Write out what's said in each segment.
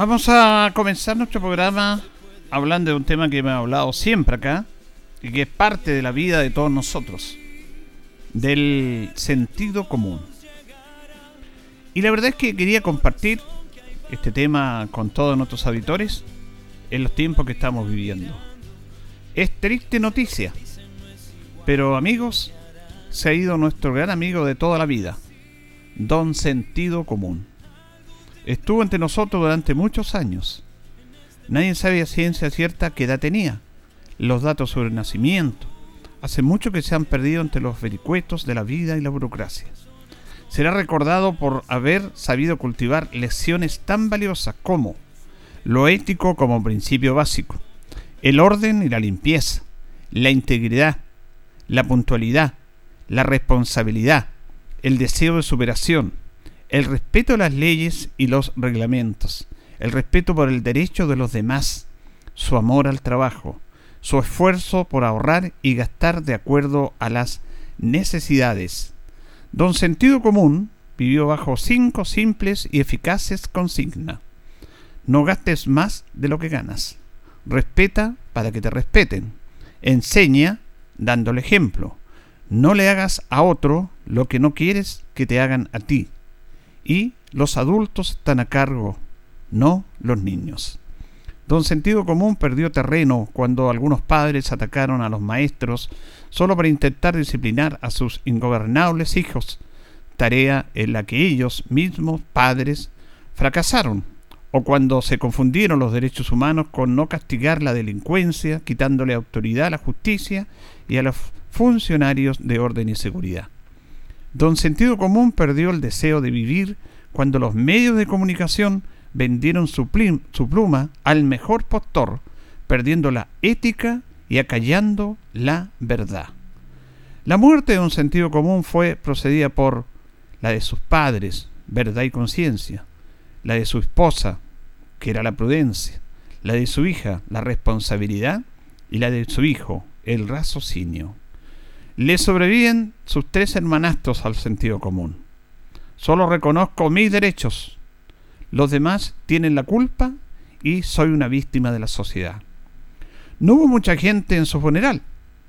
Vamos a comenzar nuestro programa hablando de un tema que hemos hablado siempre acá y que es parte de la vida de todos nosotros, del sentido común. Y la verdad es que quería compartir este tema con todos nuestros auditores en los tiempos que estamos viviendo. Es triste noticia, pero amigos, se ha ido nuestro gran amigo de toda la vida, Don Sentido Común. Estuvo entre nosotros durante muchos años. Nadie sabe a ciencia cierta qué edad tenía, los datos sobre el nacimiento. Hace mucho que se han perdido entre los vericuetos de la vida y la burocracia. Será recordado por haber sabido cultivar lecciones tan valiosas como lo ético como principio básico, el orden y la limpieza, la integridad, la puntualidad, la responsabilidad, el deseo de superación, el respeto a las leyes y los reglamentos, el respeto por el derecho de los demás, su amor al trabajo, su esfuerzo por ahorrar y gastar de acuerdo a las necesidades. Don Sentido Común vivió bajo cinco simples y eficaces consignas. No gastes más de lo que ganas. Respeta para que te respeten. Enseña dando el ejemplo. No le hagas a otro lo que no quieres que te hagan a ti y los adultos están a cargo, no los niños. Don Sentido Común perdió terreno cuando algunos padres atacaron a los maestros solo para intentar disciplinar a sus ingobernables hijos, tarea en la que ellos mismos, padres, fracasaron, o cuando se confundieron los derechos humanos con no castigar la delincuencia, quitándole autoridad a la justicia y a los funcionarios de orden y seguridad. Don Sentido Común perdió el deseo de vivir cuando los medios de comunicación vendieron su, pluma al mejor postor, perdiendo la ética y acallando la verdad. La muerte de Don Sentido Común fue procedida por la de sus padres, verdad y conciencia, la de su esposa, que era la prudencia, la de su hija, la responsabilidad, y la de su hijo, el raciocinio. Le sobreviven sus tres hermanastros al sentido común. Solo reconozco mis derechos. Los demás tienen la culpa y soy una víctima de la sociedad. No hubo mucha gente en su funeral,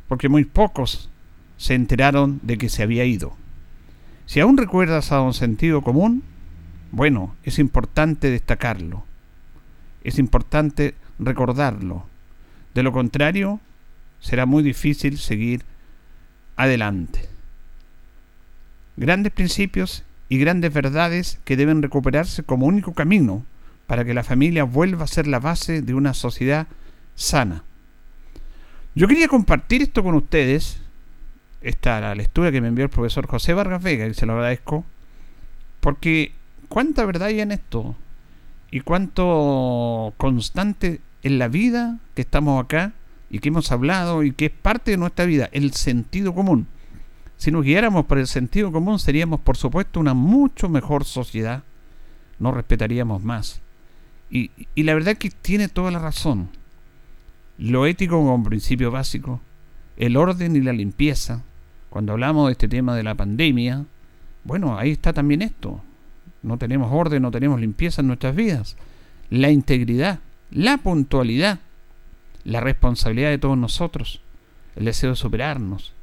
porque muy pocos se enteraron de que se había ido. Si aún recuerdas a un sentido común, bueno, es importante destacarlo. Es importante recordarlo. De lo contrario, será muy difícil seguir adelante. Grandes principios y grandes verdades que deben recuperarse como único camino para que la familia vuelva a ser la base de una sociedad sana. Yo quería compartir esto con ustedes, esta la lectura que me envió el profesor José Vargas Vega, y se lo agradezco, porque cuánta verdad hay en esto y cuánto constante en la vida que estamos acá y que hemos hablado y que es parte de nuestra vida, el sentido común. Si nos guiáramos por el sentido común seríamos por supuesto una mucho mejor sociedad, nos respetaríamos más. Y, y la verdad es que tiene toda la razón. Lo ético como principio básico, el orden y la limpieza. Cuando hablamos de este tema de la pandemia, bueno, ahí está también esto. No tenemos orden, no tenemos limpieza en nuestras vidas. La integridad, la puntualidad la responsabilidad de todos nosotros, el deseo de superarnos,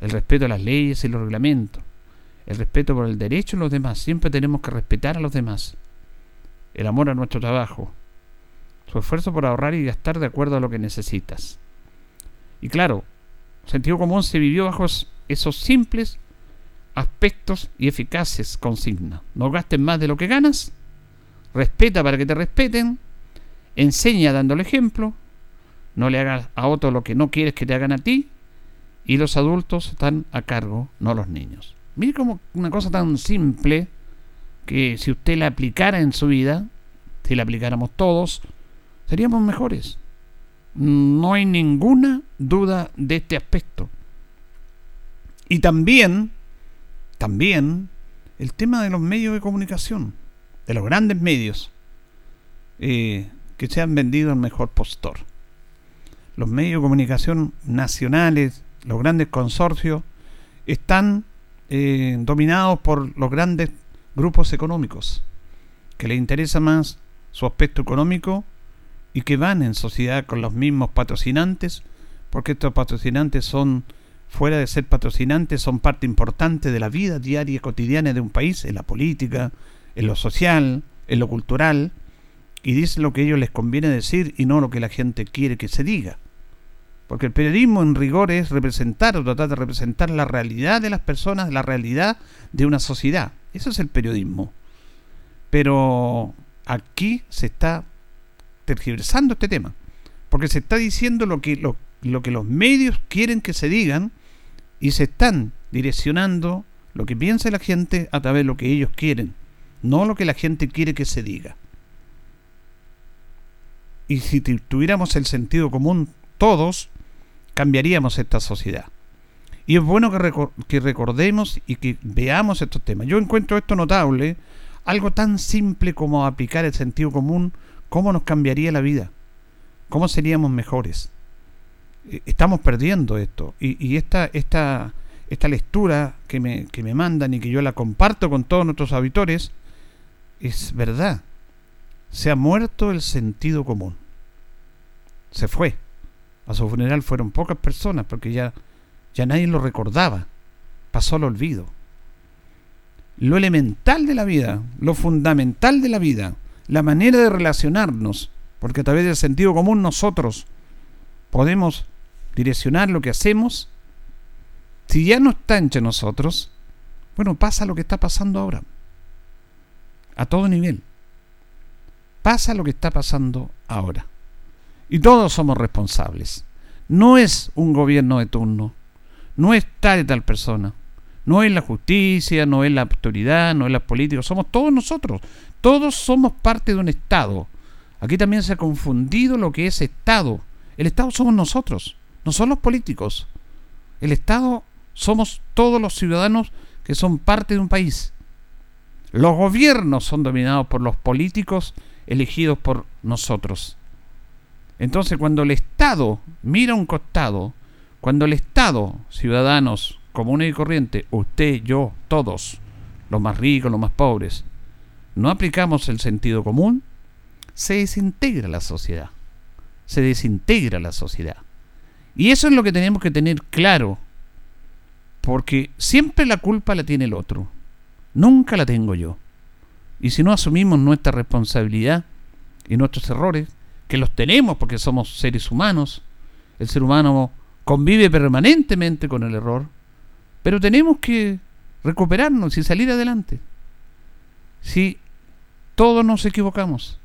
el respeto a las leyes y los reglamentos, el respeto por el derecho de los demás. Siempre tenemos que respetar a los demás. El amor a nuestro trabajo, su esfuerzo por ahorrar y gastar de acuerdo a lo que necesitas. Y claro, sentido común se vivió bajo esos simples aspectos y eficaces consignas. No gastes más de lo que ganas, respeta para que te respeten, enseña dando el ejemplo, no le hagas a otro lo que no quieres que te hagan a ti, y los adultos están a cargo, no los niños. Mire como una cosa tan simple que si usted la aplicara en su vida, si la aplicáramos todos, seríamos mejores. No hay ninguna duda de este aspecto. Y también, también, el tema de los medios de comunicación, de los grandes medios, eh, que se han vendido al mejor postor. Los medios de comunicación nacionales, los grandes consorcios, están eh, dominados por los grandes grupos económicos, que les interesa más su aspecto económico y que van en sociedad con los mismos patrocinantes, porque estos patrocinantes son, fuera de ser patrocinantes, son parte importante de la vida diaria y cotidiana de un país, en la política, en lo social, en lo cultural, y dicen lo que a ellos les conviene decir y no lo que la gente quiere que se diga. Porque el periodismo en rigor es representar o tratar de representar la realidad de las personas, la realidad de una sociedad. Eso es el periodismo. Pero aquí se está tergiversando este tema. Porque se está diciendo lo que, lo, lo que los medios quieren que se digan y se están direccionando lo que piensa la gente a través de lo que ellos quieren, no lo que la gente quiere que se diga. Y si tuviéramos el sentido común todos, cambiaríamos esta sociedad. Y es bueno que, que, recordemos y que veamos estos temas. Yo encuentro esto notable, algo tan simple como aplicar el sentido común ¿Cómo nos cambiaría la vida? ¿Cómo seríamos mejores? Eh, estamos perdiendo esto. Y, esta, esta, esta lectura que me, que me mandan y que yo la comparto con todos nuestros auditores, es verdad. Se ha muerto el sentido común. Se fue. A su funeral fueron pocas personas porque ya, ya nadie lo recordaba. Pasó al olvido. Lo elemental de la vida, lo fundamental de la vida, la manera de relacionarnos, porque a través del sentido común nosotros podemos direccionar lo que hacemos. Si ya no está entre nosotros, bueno, pasa lo que está pasando ahora. A todo nivel. Pasa lo que está pasando ahora. Y todos somos responsables. No es un gobierno de turno. No es tal y tal persona. No es la justicia, no es la autoridad, no es la política. Somos todos nosotros. Todos somos parte de un Estado. Aquí también se ha confundido lo que es Estado. El Estado somos nosotros, no son los políticos. El Estado somos todos los ciudadanos que son parte de un país. Los gobiernos son dominados por los políticos elegidos por nosotros. Entonces, cuando el Estado mira un costado, cuando el Estado, ciudadanos comunes y corrientes, usted, yo, todos, los más ricos, los más pobres, no aplicamos el sentido común, se desintegra la sociedad. Se desintegra la sociedad. Y eso es lo que tenemos que tener claro. Porque siempre la culpa la tiene el otro. Nunca la tengo yo. Y si no asumimos nuestra responsabilidad y nuestros errores, que los tenemos porque somos seres humanos, el ser humano convive permanentemente con el error, pero tenemos que recuperarnos y salir adelante. Si todos nos equivocamos.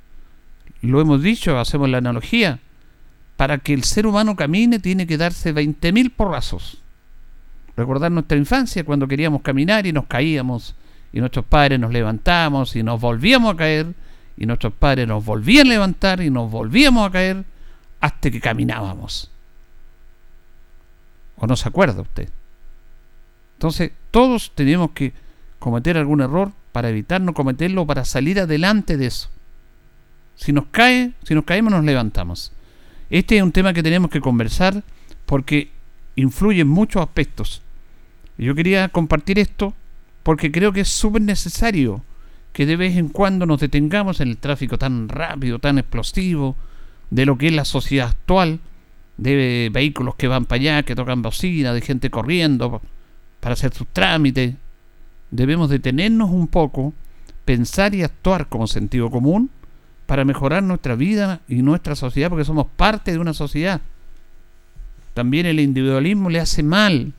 Lo hemos dicho, hacemos la analogía. Para que el ser humano camine tiene que darse 20.000 porrazos. Recordar nuestra infancia cuando queríamos caminar y nos caíamos y nuestros padres nos levantamos y nos volvíamos a caer y nuestros padres nos volvían a levantar y nos volvíamos a caer hasta que caminábamos. ¿O no se acuerda usted? Entonces, todos tenemos que cometer algún error para evitar no cometerlo, para salir adelante de eso. Si nos cae, si nos caemos nos levantamos. Este es un tema que tenemos que conversar porque influye en muchos aspectos. Yo quería compartir esto porque creo que es súper necesario que de vez en cuando nos detengamos en el tráfico tan rápido, tan explosivo, de lo que es la sociedad actual, de vehículos que van para allá, que tocan bocina, de gente corriendo para hacer sus trámites, debemos detenernos un poco, pensar y actuar como sentido común para mejorar nuestra vida y nuestra sociedad, porque somos parte de una sociedad. También el individualismo le hace mal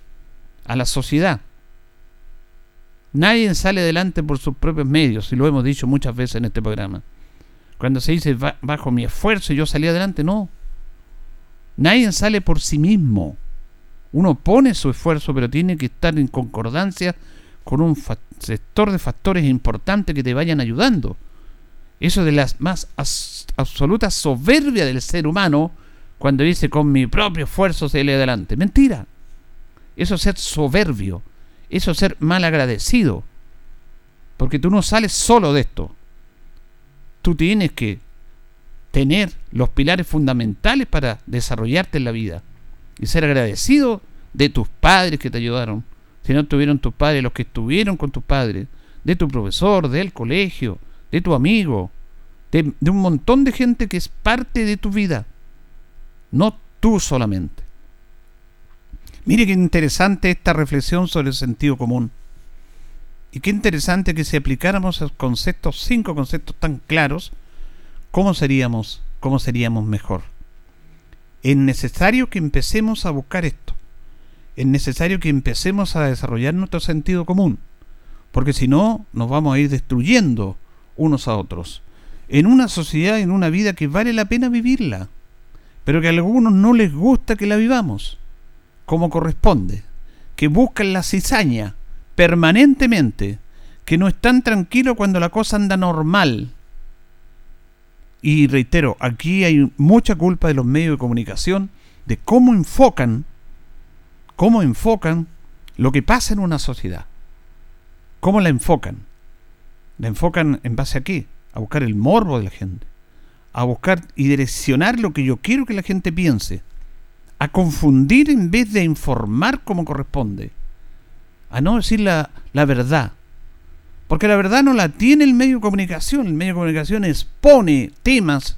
a la sociedad. Nadie sale adelante por sus propios medios, y lo hemos dicho muchas veces en este programa. Cuando se dice bajo mi esfuerzo yo salí adelante, no. Nadie sale por sí mismo. Uno pone su esfuerzo, pero tiene que estar en concordancia con un sector de factores importantes que te vayan ayudando. Eso de la más absoluta soberbia del ser humano cuando dice con mi propio esfuerzo se le adelante. Mentira. Eso es ser soberbio. Eso es ser mal agradecido. Porque tú no sales solo de esto. Tú tienes que tener los pilares fundamentales para desarrollarte en la vida y ser agradecido de tus padres que te ayudaron. Si no tuvieron tus padres, los que estuvieron con tus padres, de tu profesor, del colegio, de tu amigo, de, de un montón de gente que es parte de tu vida, no tú solamente. Mire qué interesante esta reflexión sobre el sentido común. Y qué interesante que si aplicáramos esos conceptos, cinco conceptos tan claros, ¿cómo seríamos, cómo seríamos mejor? Es necesario que empecemos a buscar esto. Es necesario que empecemos a desarrollar nuestro sentido común. Porque si no, nos vamos a ir destruyendo unos a otros. En una sociedad, en una vida que vale la pena vivirla. Pero que a algunos no les gusta que la vivamos como corresponde. Que buscan la cizaña permanentemente. Que no están tranquilos cuando la cosa anda normal y reitero, aquí hay mucha culpa de los medios de comunicación de cómo enfocan, cómo enfocan lo que pasa en una sociedad. ¿Cómo la enfocan? ¿La enfocan en base a qué? A buscar el morbo de la gente. A buscar y direccionar lo que yo quiero que la gente piense. A confundir en vez de informar como corresponde. A no decir la, la verdad. Porque la verdad no la tiene el medio de comunicación. El medio de comunicación expone temas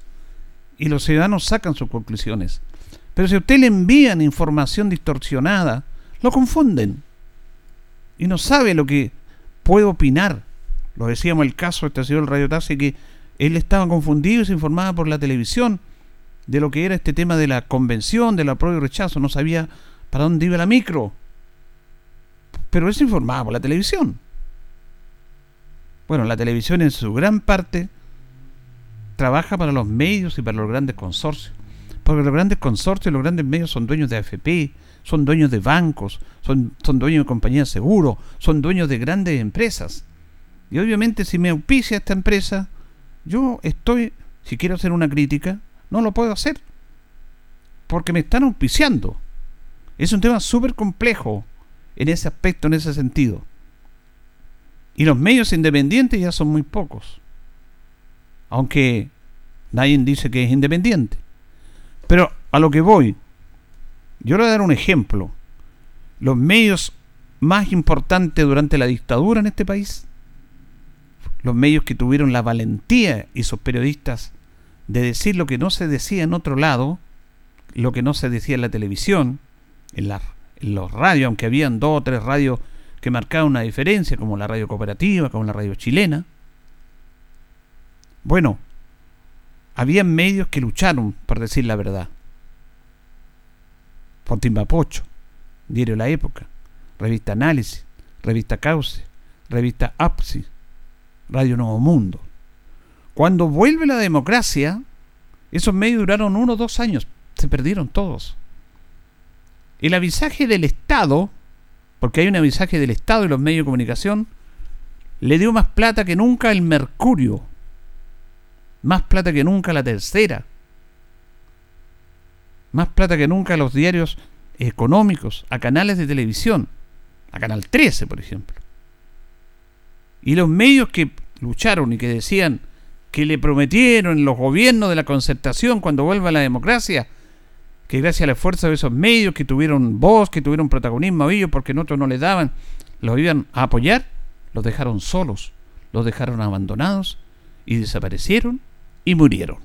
y los ciudadanos sacan sus conclusiones. Pero si a usted le envían información distorsionada, lo confunden. Y no sabe lo que puede opinar. Lo decíamos el caso de este señor Radio Taxi que él estaba confundido y se informaba por la televisión de lo que era este tema de la convención, del apruebo y rechazo. No sabía para dónde iba la micro. Pero se informaba por la televisión. Bueno, la televisión en su gran parte trabaja para los medios y para los grandes consorcios. Porque los grandes consorcios y los grandes medios son dueños de AFP, son dueños de bancos, son, son dueños de compañías de seguro, son dueños de grandes empresas. Y obviamente si me auspicia esta empresa, yo estoy, si quiero hacer una crítica, no lo puedo hacer. Porque me están auspiciando. Es un tema súper complejo en ese aspecto, en ese sentido. Y los medios independientes ya son muy pocos. Aunque nadie dice que es independiente. Pero a lo que voy, yo le voy a dar un ejemplo. Los medios más importantes durante la dictadura en este país, los medios que tuvieron la valentía y sus periodistas de decir lo que no se decía en otro lado, lo que no se decía en la televisión, en, la, en los radios, aunque habían dos o tres radios que marcaba una diferencia, como la radio cooperativa, como la radio chilena. Bueno, había medios que lucharon por decir la verdad. Pocho, Diario La Época, Revista Análisis, Revista Cauce, Revista APSI, Radio Nuevo Mundo. Cuando vuelve la democracia, esos medios duraron uno o dos años, se perdieron todos. El avisaje del Estado porque hay un avisaje del Estado y los medios de comunicación, le dio más plata que nunca el Mercurio, más plata que nunca la Tercera, más plata que nunca a los diarios económicos, a canales de televisión, a Canal 13, por ejemplo. Y los medios que lucharon y que decían que le prometieron los gobiernos de la concertación cuando vuelva la democracia, que gracias al esfuerzo de esos medios que tuvieron voz, que tuvieron protagonismo a ellos porque en otros no les daban, los iban a apoyar, los dejaron solos, los dejaron abandonados y desaparecieron y murieron.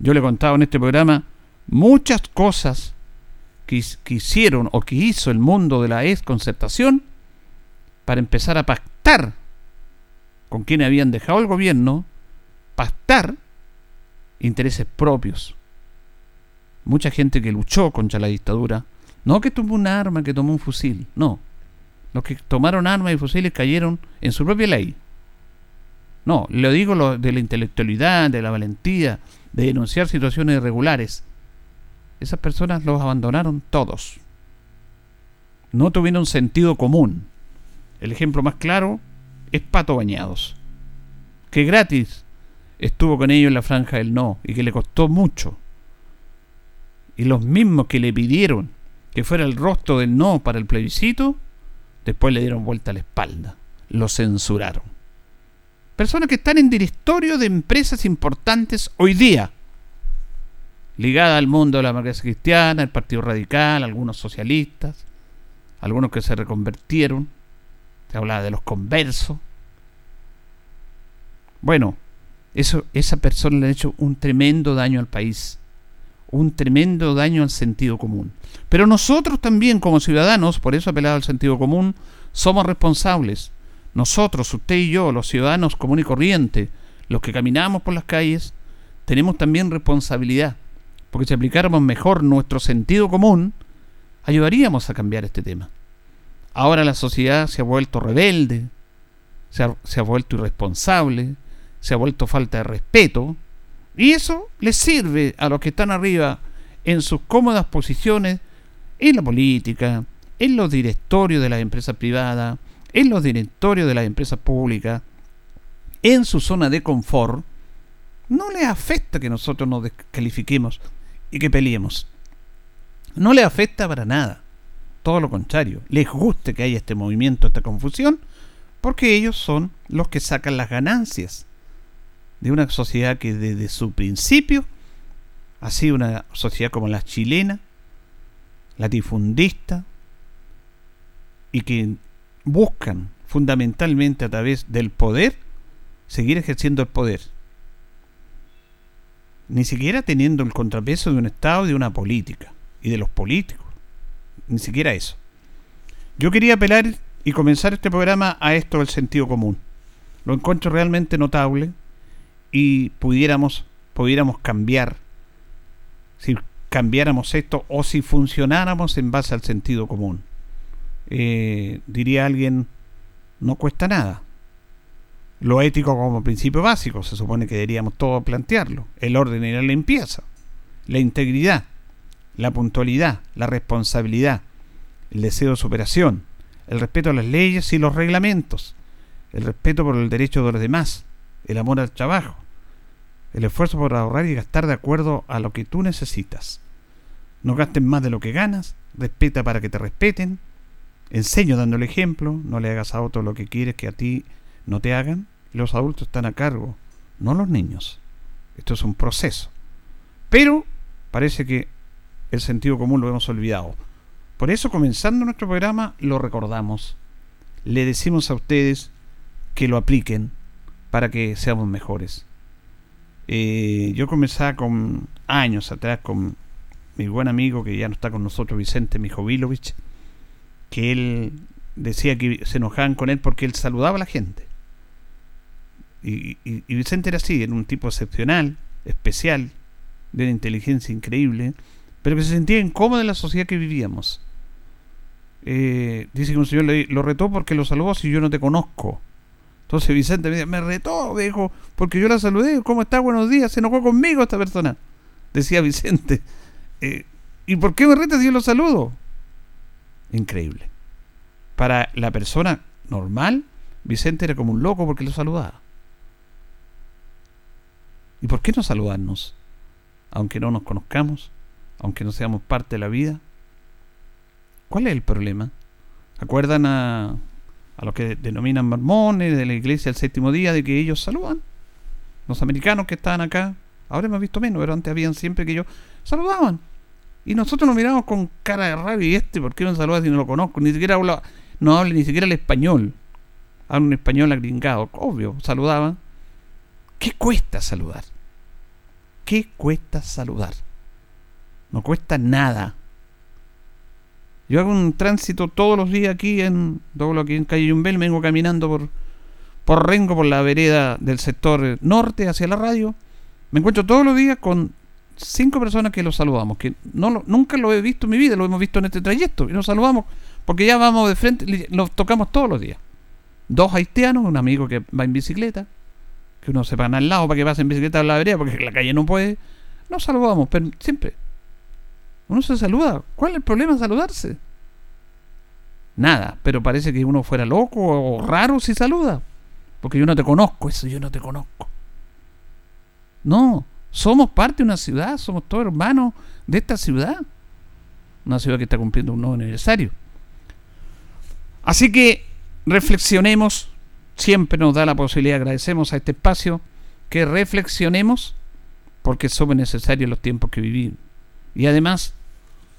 Yo le he contado en este programa muchas cosas que, que hicieron o que hizo el mundo de la exconcertación para empezar a pactar con quienes habían dejado el gobierno, pactar intereses propios. Mucha gente que luchó contra la dictadura No que tomó un arma, que tomó un fusil. No. Los que tomaron armas y fusiles cayeron en su propia ley. No, lo digo lo de la intelectualidad, de la valentía, de denunciar situaciones irregulares. Esas personas los abandonaron todos. No tuvieron sentido común. El ejemplo más claro es Pato Bañados, que gratis estuvo con ellos en la franja del no y que le costó mucho. Y los mismos que le pidieron que fuera el rostro del no para el plebiscito, después le dieron vuelta a la espalda, lo censuraron. Personas que están en directorio de empresas importantes hoy día, ligadas al mundo de la democracia cristiana, el Partido Radical, algunos socialistas, algunos que se reconvertieron, hablaba de los conversos. Bueno, eso, esa persona le ha hecho un tremendo daño al país, un tremendo daño al sentido común. Pero nosotros también como ciudadanos, por eso apelado al sentido común, somos responsables. Nosotros, usted y yo, los ciudadanos común y corriente, los que caminamos por las calles, tenemos también responsabilidad. Porque si aplicáramos mejor nuestro sentido común, ayudaríamos a cambiar este tema. Ahora la sociedad se ha vuelto rebelde, se ha, vuelto irresponsable, se ha vuelto falta de respeto, y eso le sirve a los que están arriba en sus cómodas posiciones en la política, en los directorios de las empresas privadas, en los directorios de las empresas públicas, en su zona de confort, no les afecta que nosotros nos descalifiquemos y que peleemos. No les afecta para nada. Todo lo contrario. Les gusta que haya este movimiento, esta confusión, porque ellos son los que sacan las ganancias de una sociedad que desde su principio ha sido una sociedad como la chilena, latifundista, y que buscan fundamentalmente a través del poder seguir ejerciendo el poder. Ni siquiera teniendo el contrapeso de un Estado de una política, y de los políticos. Ni siquiera eso. Yo quería apelar y comenzar este programa a esto del sentido común. Lo encuentro realmente notable y pudiéramos, pudiéramos cambiar, si cambiáramos esto o si funcionáramos en base al sentido común. Eh, diría alguien, no cuesta nada. Lo ético como principio básico, se supone que deberíamos todos plantearlo. El orden y la limpieza, la integridad, la puntualidad, la responsabilidad, el deseo de superación, el respeto a las leyes y los reglamentos, el respeto por el derecho de los demás, el amor al trabajo, el esfuerzo por ahorrar y gastar de acuerdo a lo que tú necesitas. No gastes más de lo que ganas, respeta para que te respeten, enseño dando el ejemplo, no le hagas a otro lo que quieres que a ti no te hagan. Los adultos están a cargo, no los niños. Esto es un proceso. Pero parece que el sentido común lo hemos olvidado. Por eso, comenzando nuestro programa, lo recordamos. Le decimos a ustedes que lo apliquen para que seamos mejores. Eh, yo comenzaba con años atrás con mi buen amigo que ya no está con nosotros, Vicente Mijovilovich, que él decía que se enojaban con él porque él saludaba a la gente. Y, y, Vicente era así, era un tipo excepcional, especial, de una inteligencia increíble, pero que se sentía incómodo en la sociedad que vivíamos. Eh, dice que un señor le, lo retó porque lo saludó si yo no te conozco. Entonces Vicente me, me retó, me dijo, porque yo la saludé, ¿cómo está? Buenos días, se enojó conmigo esta persona. Decía Vicente. Eh, ¿Y por qué me reta si yo lo saludo? Increíble. Para la persona normal, Vicente era como un loco porque lo saludaba. ¿Y por qué no saludarnos? Aunque no nos conozcamos, aunque no seamos parte de la vida. ¿Cuál es el problema? ¿Acuerdan a a los que denominan mormones de la iglesia el séptimo día, de que ellos saludan. Los americanos que estaban acá, ahora hemos visto menos, pero antes habían siempre que ellos saludaban. Y nosotros nos miramos con cara de rabia y este, ¿por qué me saluda si no lo conozco? Ni siquiera habla, no habla ni siquiera el español. Habla un español agringado, obvio, saludaban. ¿Qué cuesta saludar? ¿Qué cuesta saludar? No cuesta nada. Yo hago un tránsito todos los días aquí en todo aquí en calle Yumbel, vengo caminando por por Rengo, por la vereda del sector norte hacia la radio. Me encuentro todos los días con cinco personas que lo saludamos, que no nunca lo he visto en mi vida, lo hemos visto en este trayecto, y nos saludamos porque ya vamos de frente, nos tocamos todos los días. Dos haitianos, un amigo que va en bicicleta, que uno se para al lado para que pase en bicicleta a la vereda porque la calle no puede. Nos saludamos, pero siempre. Uno se saluda. ¿Cuál es el problema saludarse? Nada, pero parece que uno fuera loco o raro si saluda. Porque yo no te conozco, eso yo no te conozco. No, somos parte de una ciudad, somos todos hermanos de esta ciudad. Una ciudad que está cumpliendo un nuevo aniversario. Así que reflexionemos, siempre nos da la posibilidad, agradecemos a este espacio, que reflexionemos, porque somos necesarios los tiempos que vivimos. Y además,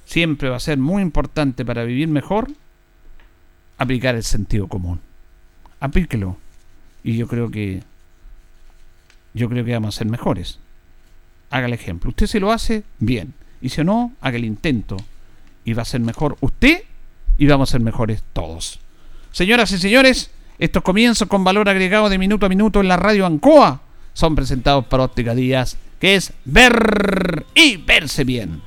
siempre va a ser muy importante para vivir mejor aplicar el sentido común. Aplíquelo. Y yo creo que yo creo que vamos a ser mejores. Haga el ejemplo. Usted si lo hace, bien. Y si no, haga el intento. Y va a ser mejor usted y vamos a ser mejores todos. Señoras y señores, estos comienzos con valor agregado de minuto a minuto en la radio Ancoa son presentados por Óptica Díaz, que es ver y verse bien.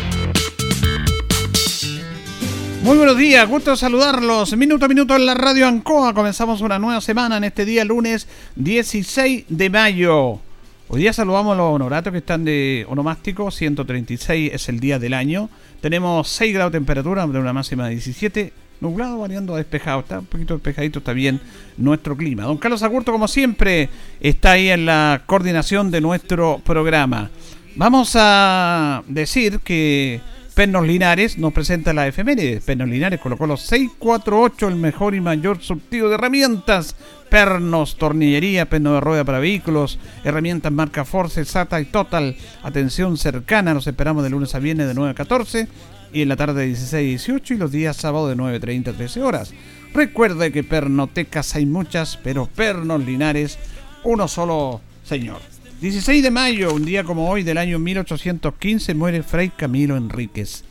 Muy buenos días, gusto saludarlos. Minuto a minuto en la radio Ancoa. Comenzamos una nueva semana en este día lunes 16 de mayo. Hoy día saludamos a los honoratos que están de onomástico. 136 es el día del año. Tenemos 6 grados de temperatura, de una máxima de 17. Nublado, variando a despejado. Está un poquito despejadito, está bien nuestro clima. Don Carlos Agurto, como siempre, está ahí en la coordinación de nuestro programa. Vamos a decir que Pernos Linares nos presenta la efemérides. Pernos Linares colocó los 648, el mejor y mayor surtido de herramientas. Pernos, tornillería, perno de rueda para vehículos, herramientas marca Force, SATA y Total. Atención cercana, nos esperamos de lunes a viernes de 9 a 14 y en la tarde de 16 a 18 y los días sábado de 9.30 a 13 horas. Recuerde que pernotecas hay muchas, pero Pernos Linares, uno solo señor. 16 de mayo, un día como hoy del año 1815, muere Fray Camilo Enríquez.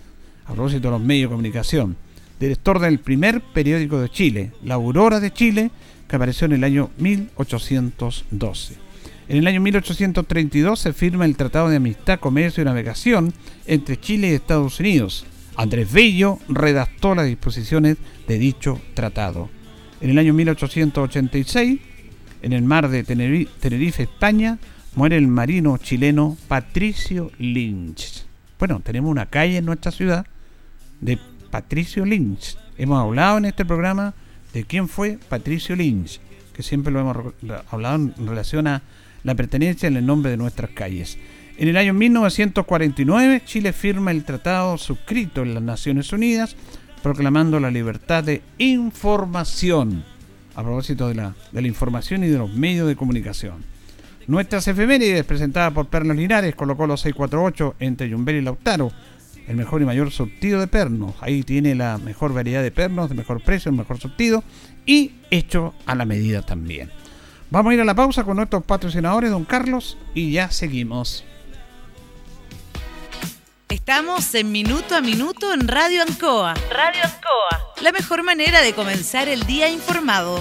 A propósito de los medios de comunicación, director del primer periódico de Chile, La Aurora de Chile, que apareció en el año 1812. En el año 1832 se firma el Tratado de Amistad, Comercio y Navegación entre Chile y Estados Unidos. Andrés Bello redactó las disposiciones de dicho tratado. En el año 1886, en el mar de Teneri- Tenerife, España, muere el marino chileno Patricio Lynch. Bueno, tenemos una calle en nuestra ciudad de Patricio Lynch. Hemos hablado en este programa de quién fue Patricio Lynch, que siempre lo hemos hablado en relación a la pertenencia en el nombre de nuestras calles. En el año 1949, Chile firma el tratado suscrito en las Naciones Unidas, proclamando la libertad de información, a propósito de la información y de los medios de comunicación. Nuestras efemérides presentadas por Pernos Linares colocó los 648 entre Yumbel y Lautaro, el mejor y mayor surtido de pernos. Ahí tiene la mejor variedad de pernos, de mejor precio, el mejor surtido y hecho a la medida también. Vamos a ir a la pausa con nuestros patrocinadores, don Carlos, y ya seguimos. Estamos en Minuto a Minuto en Radio Ancoa. Radio Ancoa. La mejor manera de comenzar el día informado.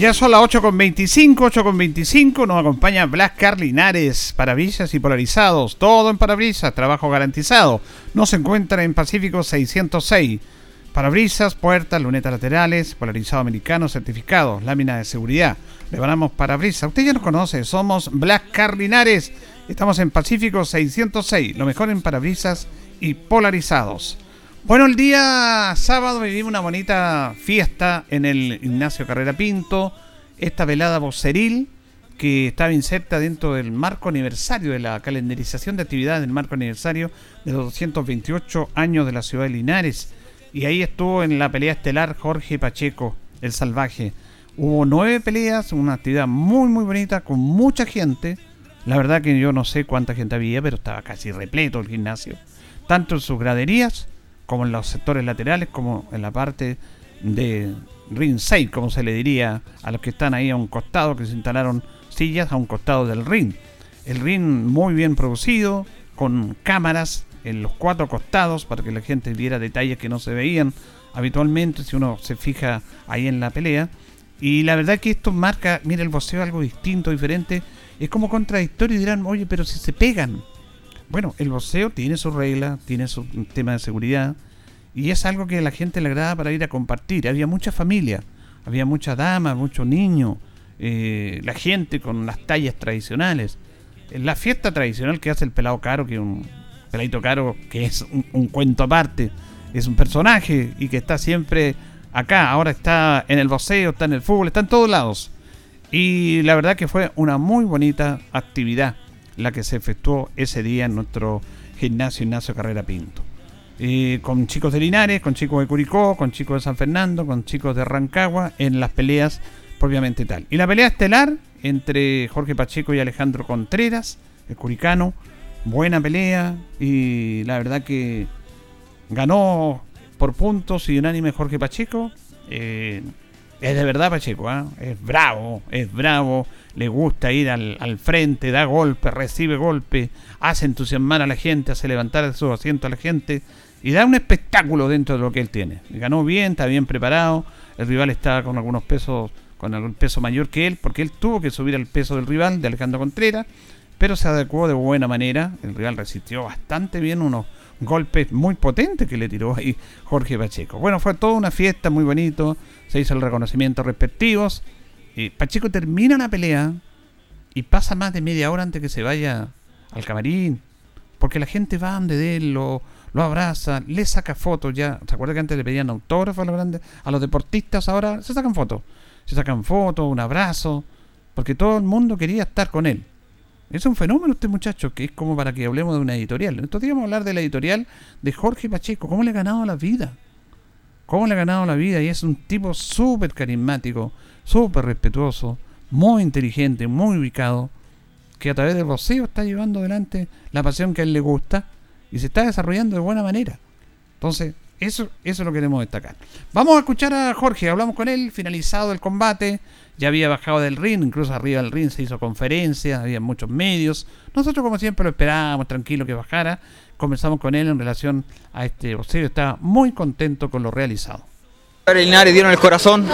Ya son las 8.25, 8.25, nos acompaña Blas Carlinares, parabrisas y polarizados, todo en parabrisas, trabajo garantizado. Nos encuentra en Pacífico 606. Parabrisas, puertas, lunetas laterales, polarizado americano, certificado, lámina de seguridad. Reparamos parabrisas. Usted ya nos conoce, somos Blas Carlinares. Estamos en Pacífico 606, lo mejor en parabrisas y polarizados. Bueno, el día sábado vivimos una bonita fiesta en el Ignacio Carrera Pinto, esta velada voceril que estaba inserta dentro del marco aniversario de la calendarización de actividades del marco aniversario de los 228 años de la ciudad de Linares. Y ahí estuvo en la pelea estelar Jorge Pacheco, el salvaje. Hubo nueve peleas, una actividad muy muy bonita, con mucha gente. La verdad que yo no sé cuánta gente había, pero estaba casi repleto el gimnasio. Tanto en sus graderías como en los sectores laterales, como en la parte de ringside, como se le diría a los que están ahí a un costado, que se instalaron sillas a un costado del ring. El ring muy bien producido, con cámaras en los cuatro costados para que la gente viera detalles que no se veían habitualmente si uno se fija ahí en la pelea. Y la verdad que esto marca, mira el boxeo algo distinto, diferente. Es como contradictorio dirán, oye, pero si se pegan, bueno, el boxeo tiene su regla, tiene su tema de seguridad y es algo que a la gente le agrada para ir a compartir. Había mucha familia, había mucha dama, mucho niño, eh, la gente con las tallas tradicionales. La fiesta tradicional que hace el pelado caro, que un peladito caro que es un, cuento aparte, es un personaje y que está siempre acá. Ahora está en el boxeo, está en el fútbol, está en todos lados. Y la verdad que fue una muy bonita actividad la que se efectuó ese día en nuestro gimnasio Ignacio Carrera Pinto. con chicos de Linares, con chicos de Curicó, con chicos de San Fernando, con chicos de Rancagua, en las peleas propiamente tal. Y la pelea estelar entre Jorge Pacheco y Alejandro Contreras, el curicano, buena pelea y la verdad que ganó por puntos y unánime Jorge Pacheco. Eh, es de verdad Pacheco, ¿ah? es bravo, es bravo, le gusta ir al, frente, da golpe, recibe golpe, hace entusiasmar a la gente, hace levantar de su asiento a la gente y da un espectáculo dentro de lo que él tiene. Ganó bien, está bien preparado, el rival está con algunos pesos, con algún peso mayor que él, porque él tuvo que subir al peso del rival, de Alejandro Contreras, pero se adecuó de buena manera, el rival resistió bastante bien unos golpes muy potentes que le tiró ahí Jorge Pacheco. Bueno, fue toda una fiesta muy bonito, se hizo el reconocimiento respectivos. Y Pacheco termina la pelea y pasa más de media hora antes que se vaya al camarín. Porque la gente va donde él, lo, lo abraza, le saca fotos ya. ¿Se acuerda que antes le pedían autógrafos a los, grandes, a los deportistas? Ahora se sacan fotos. Se sacan fotos, un abrazo. Porque todo el mundo quería estar con él. Es un fenómeno este muchacho, que es como para que hablemos de una editorial. Entonces vamos a hablar de la editorial de Jorge Pacheco. ¿Cómo le ha ganado la vida? cómo le ha ganado la vida y es un tipo súper carismático, súper respetuoso, muy inteligente, muy ubicado, que a través del rocío está llevando adelante la pasión que a él le gusta y se está desarrollando de buena manera. Entonces, eso, eso lo queremos destacar. Vamos a escuchar a Jorge, hablamos con él, finalizado el combate, ya había bajado del ring, incluso arriba del ring se hizo conferencia, había muchos medios. Nosotros como siempre lo esperábamos, tranquilo que bajara conversamos con él en relación a este boxeo. Está muy contento con lo realizado. Linares dieron el corazón,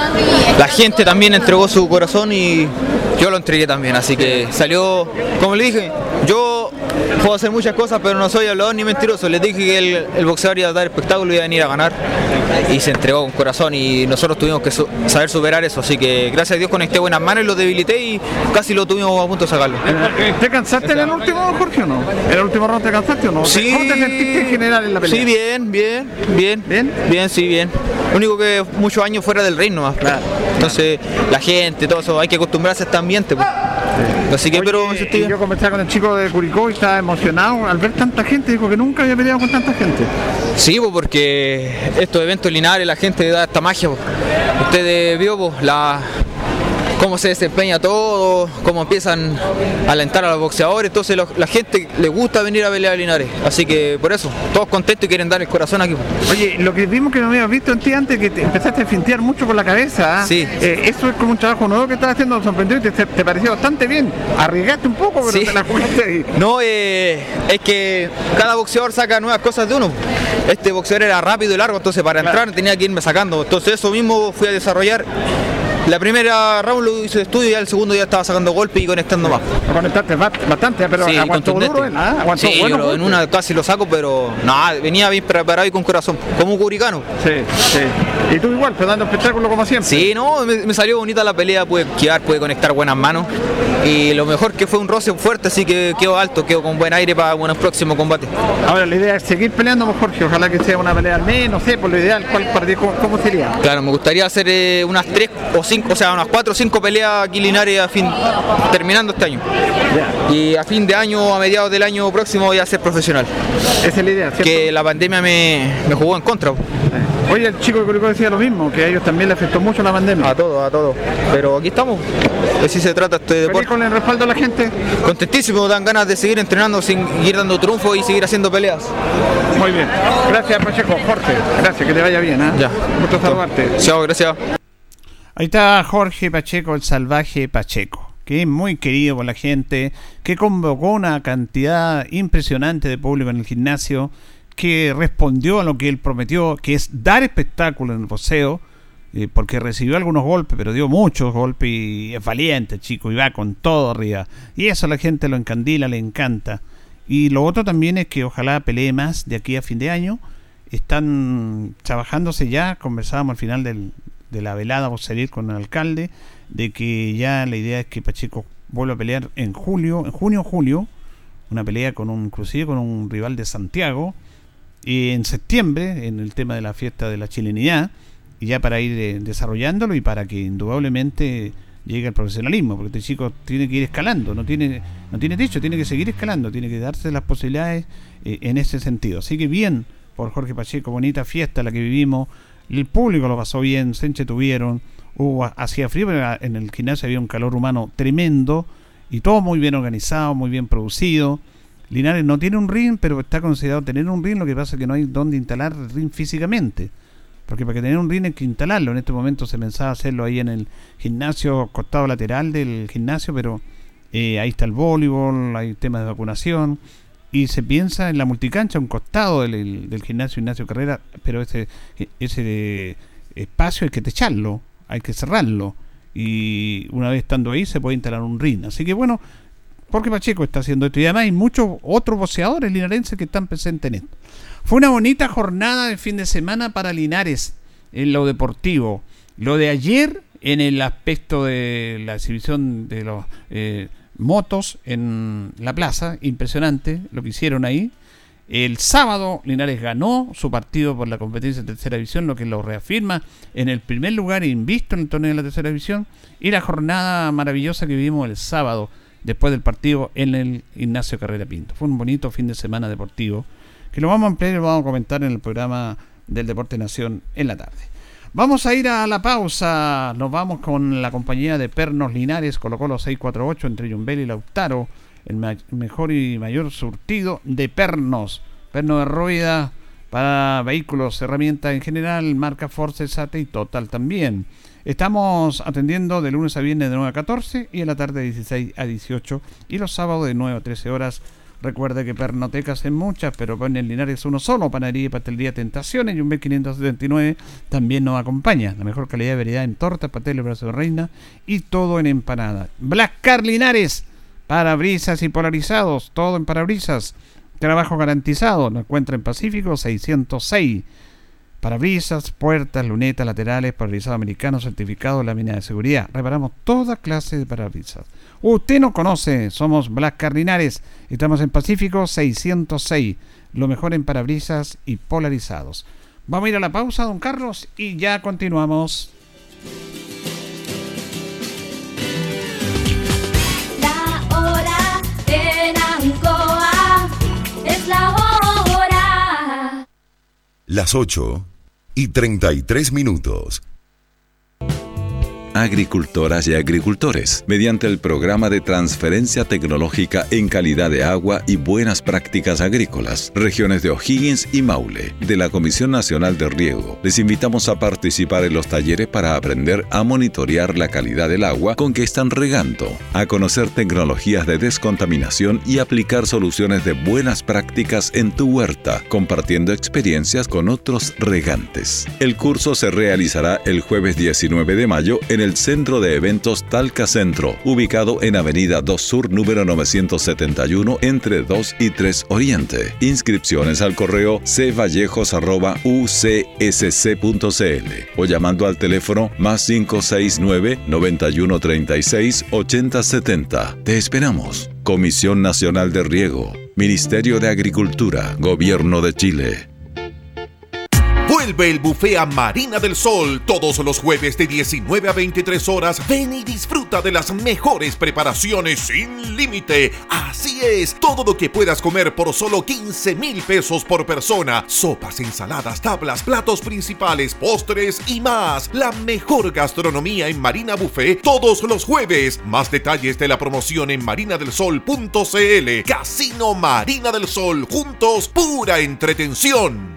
la gente también entregó su corazón y yo lo entregué también, así que salió, como le dije, yo puedo hacer muchas cosas, pero no soy hablador ni mentiroso. Les dije que el, boxeador iba a dar espectáculo y iba a venir a ganar y se entregó con corazón y nosotros tuvimos que saber superar eso, así que gracias a Dios conecté buenas manos y lo debilité y casi lo tuvimos a punto de sacarlo. ¿Te cansaste en el último, Jorge, o no? ¿En el último round te cansaste o no? Sí, ¿Cómo te sentiste en general en la pelea? Sí, bien, bien, bien. ¿Bien? Bien, sí, bien. Lo único que muchos años fuera del reino más. Claro. Entonces, la gente, todo eso, hay que acostumbrarse a este ambiente. Pues. Así que, pero yo conversaba con el chico de Curicó y emocionado al ver tanta gente, dijo que nunca había peleado con tanta gente. Sí, porque estos eventos linares, la gente da esta magia. Ustedes vio la, cómo se desempeña todo, cómo empiezan a alentar a los boxeadores, entonces la gente le gusta venir a pelear a Linares, así que por eso, todos contentos y quieren dar el corazón aquí. Oye, lo que vimos que no habíamos visto en ti antes, que te empezaste a fintear mucho con la cabeza, ¿ah? sí. Eh, eso es como un trabajo nuevo que estás haciendo, sorprendió y te, te, pareció bastante bien, arriesgaste un poco, pero te la jugaste ahí. No, eh, es que cada boxeador saca nuevas cosas de uno. Este boxeador era rápido y largo, entonces para entrar tenía que irme sacando, entonces eso mismo fui a desarrollar la primera round lo hice de estudio y ya el segundo ya estaba sacando golpes y conectando más. Conectaste bastante, pero sí, aguantó duro, ¿ah? Aguantó sí, bueno, en una casi lo saco, pero nada, venía bien preparado y con corazón, como un curicano. Sí, sí. Y tú igual, pero dando espectáculo como siempre. Sí, no, me, salió bonita la pelea, pude quedar, pude conectar buenas manos. Y lo mejor que fue un roce fuerte, así que quedó alto, quedó con buen aire para un próximo combate. Ahora la idea es seguir peleando con Jorge, ojalá que sea una pelea al menos, no sé, por lo ideal, ¿cuál partido, cómo, sería? Claro, me gustaría hacer eh, unas tres o cinco o sea, unas 4 o 5 peleas aquí Linares a fin, terminando este año. Y a fin de año, a mediados del año próximo voy a ser profesional. Esa es la idea, Que la pandemia me, jugó en contra. Oye, el chico de Curicó decía lo mismo, que a ellos también le afectó mucho la pandemia. A todos, a todos. Pero aquí estamos. Si se trata este deporte. con el respaldo de la gente? Contentísimo, dan ganas de seguir entrenando, seguir dando triunfo y seguir haciendo peleas. Muy bien. Gracias, Pacheco. Jorge, gracias, que te vaya bien. ¿eh? Ya. Gusto saludarte. Chao, gracias. Ahí está Jorge Pacheco, el salvaje Pacheco, que es muy querido por la gente, que convocó una cantidad impresionante de público en el gimnasio, que respondió a lo que él prometió, que es dar espectáculo en el boxeo, eh, porque recibió algunos golpes, pero dio muchos golpes y es valiente, chico, y va con todo arriba. Y eso a la gente lo encandila, le encanta. Y lo otro también es que ojalá pelee más de aquí a fin de año. Están trabajándose ya, conversábamos al final del, de la velada o salir con el alcalde, de que ya la idea es que Pacheco vuelva a pelear en julio, en junio julio, una pelea con un, inclusive con un rival de Santiago, y en septiembre, en el tema de la fiesta de la chilenidad, y ya para ir eh, desarrollándolo y para que indudablemente llegue al profesionalismo, porque este chico tiene que ir escalando, no tiene, no tiene techo, tiene que seguir escalando, tiene que darse las posibilidades eh, en ese sentido. Así que bien por Jorge Pacheco, bonita fiesta la que vivimos, el público lo pasó bien, se entretuvieron, hubo, hacía frío, pero en el gimnasio había un calor humano tremendo y todo muy bien organizado, muy bien producido. Linares no tiene un ring, pero está considerado tener un ring, lo que pasa es que no hay dónde instalar el ring físicamente. Porque para que tener un ring hay que instalarlo. En este momento se pensaba hacerlo ahí en el gimnasio, costado lateral del gimnasio, pero eh, ahí está el voleibol, hay temas de vacunación y se piensa en la multicancha, un costado del, del gimnasio Ignacio Carrera, pero ese, ese espacio hay que techarlo, hay que cerrarlo. Y una vez estando ahí se puede instalar un ring. Así que bueno, porque Pacheco está haciendo esto. Y además hay muchos otros boxeadores linarenses que están presentes en esto. Fue una bonita jornada de fin de semana para Linares en lo deportivo. Lo de ayer en el aspecto de la exhibición de los... Eh, motos en la plaza, impresionante lo que hicieron ahí. El sábado Linares ganó su partido por la competencia de tercera división, lo que lo reafirma en el primer lugar invisto en el torneo de la tercera división. Y la jornada maravillosa que vivimos el sábado después del partido en el Ignacio Carrera Pinto. Fue un bonito fin de semana deportivo que lo vamos a ampliar y lo vamos a comentar en el programa del Deporte Nación en la tarde. Vamos a ir a la pausa. Nos vamos con la compañía de Pernos Linares, colocó los 648 entre Yumbel y Lautaro. El mejor y mayor surtido de pernos. Perno de rueda para vehículos, herramientas en general, marca Force, Sate y Total también. Estamos atendiendo de lunes a viernes de 9 a 14 y en la tarde de 16 a 18 y los sábados de 9 a 13 horas Recuerde que pernotecas en muchas, pero con el Linares uno solo, panadería y pastelería Tentaciones y un B579 también nos acompaña. La mejor calidad de variedad en tortas, pasteles, brazo de reina y todo en empanada. Black Car Linares, parabrisas y polarizados, todo en parabrisas. Trabajo garantizado, nos encuentra en Pacífico 606. Parabrisas, puertas, lunetas laterales, parabrisado americano certificado, lámina de seguridad. Reparamos toda clase de parabrisas. Usted nos conoce, somos Black Cardinares, estamos en Pacífico 606, lo mejor en parabrisas y polarizados. Vamos a ir a la pausa, don Carlos, y ya continuamos. La hora en Ancoa es la hora. Las 8 y 33 minutos. Agricultoras y agricultores, mediante el programa de transferencia tecnológica en calidad de agua y buenas prácticas agrícolas, regiones de O'Higgins y Maule, de la Comisión Nacional de Riego. Les invitamos a participar en los talleres para aprender a monitorear la calidad del agua con que están regando, a conocer tecnologías de descontaminación y aplicar soluciones de buenas prácticas en tu huerta, compartiendo experiencias con otros regantes. El curso se realizará el jueves 19 de mayo en el Centro de Eventos Talca Centro, ubicado en Avenida 2 Sur número 971 entre 2 y 3 Oriente. Inscripciones al correo cvallejos.ucsc.cl o llamando al teléfono más 569 9136 8070. Te esperamos. Comisión Nacional de Riego, Ministerio de Agricultura, Gobierno de Chile. Vuelve el buffet a Marina del Sol todos los jueves de 19 a 23 horas. Ven y disfruta de las mejores preparaciones sin límite. Así es, todo lo que puedas comer por solo 15 mil pesos por persona. Sopas, ensaladas, tablas, platos principales, postres y más. La mejor gastronomía en Marina Buffet todos los jueves. Más detalles de la promoción en marinadelsol.cl. Casino Marina del Sol. Juntos, pura entretención.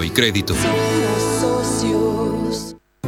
y crédito.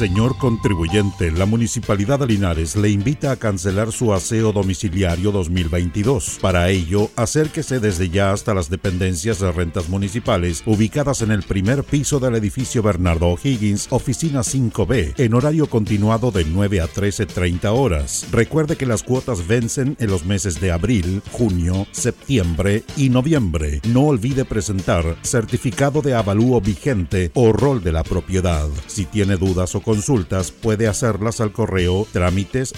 Señor contribuyente, la Municipalidad de Linares le invita a cancelar su aseo domiciliario 2022. Para ello, acérquese desde ya hasta las dependencias de rentas municipales ubicadas en el primer piso del edificio Bernardo O'Higgins, oficina 5B, en horario continuado de 9 a 13.30 horas. Recuerde que las cuotas vencen en los meses de abril, junio, septiembre y noviembre. No olvide presentar certificado de avalúo vigente o rol de la propiedad. Si tiene dudas o consultas puede hacerlas al correo trámites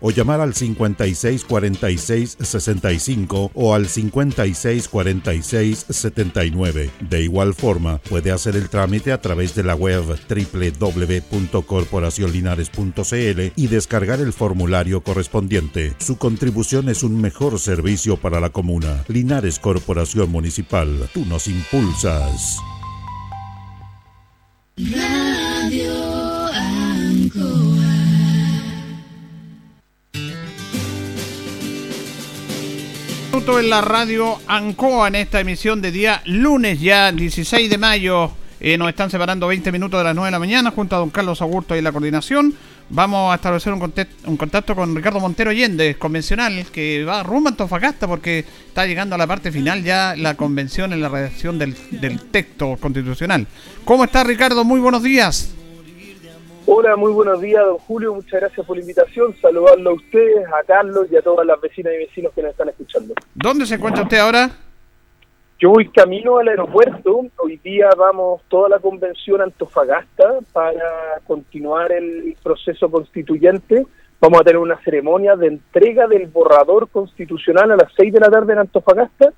o llamar al 564665 o al 564679. De igual forma, puede hacer el trámite a través de la web www.corporacionlinares.cl y descargar el formulario correspondiente. Su contribución es un mejor servicio para la comuna. Linares Corporación Municipal, tú nos impulsas. Radio Ancoa. En la radio Ancoa en esta emisión de día lunes ya 16 de mayo. Eh, nos están separando 20 minutos de las 9 de la mañana junto a don Carlos Augusto y la coordinación. Vamos a establecer un, un contacto con Ricardo Montero Allende, convencional, que va rumbo a Antofagasta porque está llegando a la parte final ya la convención en la redacción del, del texto constitucional. ¿Cómo está Ricardo? Muy buenos días. Hola, muy buenos días, don Julio. Muchas gracias por la invitación. Saludarlo a ustedes, a Carlos y a todas las vecinas y vecinos que nos están escuchando. ¿Dónde se encuentra usted ahora? Yo voy camino al aeropuerto. Hoy día vamos toda la convención Antofagasta para continuar el proceso constituyente. Vamos a tener una ceremonia de entrega del borrador constitucional a las 6 de la tarde en Antofagasta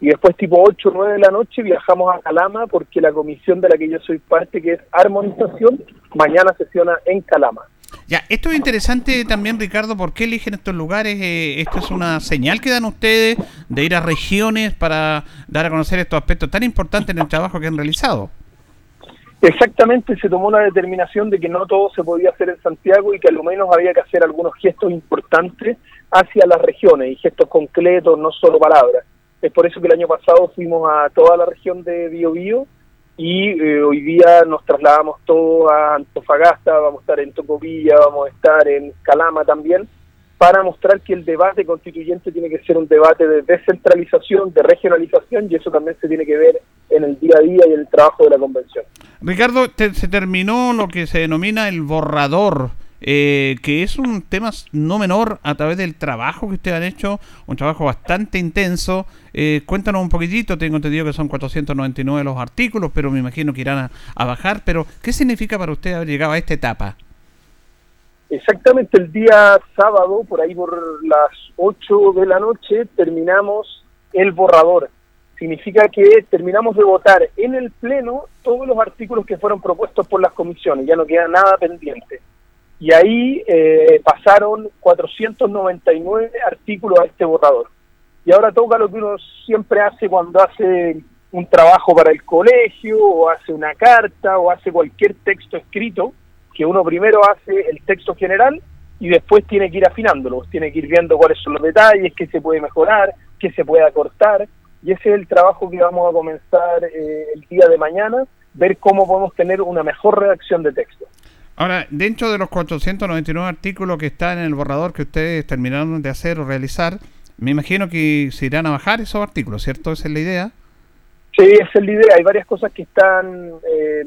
y después tipo 8 o 9 de la noche viajamos a Calama porque la comisión de la que yo soy parte, que es armonización, mañana sesiona en Calama. Ya, esto es interesante también, Ricardo, ¿por qué eligen estos lugares? Eh, ¿Esto es una señal que dan ustedes de ir a regiones para dar a conocer estos aspectos tan importantes en el trabajo que han realizado? Exactamente, se tomó la determinación de que no todo se podía hacer en Santiago y que a lo menos había que hacer algunos gestos importantes hacia las regiones y gestos concretos, no solo palabras. Es por eso que el año pasado fuimos a toda la región de Biobío y eh, hoy día nos trasladamos todo a Antofagasta, vamos a estar en Tocopilla, vamos a estar en Calama también, para mostrar que el debate constituyente tiene que ser un debate de descentralización, de regionalización, y eso también se tiene que ver en el día a día y el trabajo de la convención. Ricardo, te- se terminó lo que se denomina el borrador, eh, que es un tema no menor a través del trabajo que ustedes han hecho, un trabajo bastante intenso. Eh, cuéntanos un poquitito, tengo entendido que son 499 los artículos, pero me imagino que irán a, bajar. Pero, ¿qué significa para usted haber llegado a esta etapa? Exactamente el día sábado, por ahí por las 8 de la noche, terminamos el borrador. Significa que terminamos de votar en el Pleno todos los artículos que fueron propuestos por las comisiones, ya no queda nada pendiente. Y ahí eh, pasaron 499 artículos a este borrador. Y ahora toca lo que uno siempre hace cuando hace un trabajo para el colegio, o hace una carta, o hace cualquier texto escrito, que uno primero hace el texto general y después tiene que ir afinándolo, tiene que ir viendo cuáles son los detalles, qué se puede mejorar, qué se puede acortar, y ese es el trabajo que vamos a comenzar eh, el día de mañana, ver cómo podemos tener una mejor redacción de texto. Ahora, dentro de los 499 artículos que están en el borrador que ustedes terminaron de hacer o realizar, me imagino que se irán a bajar esos artículos, ¿cierto? Esa es la idea. Sí, esa es la idea. Hay varias cosas que están, eh,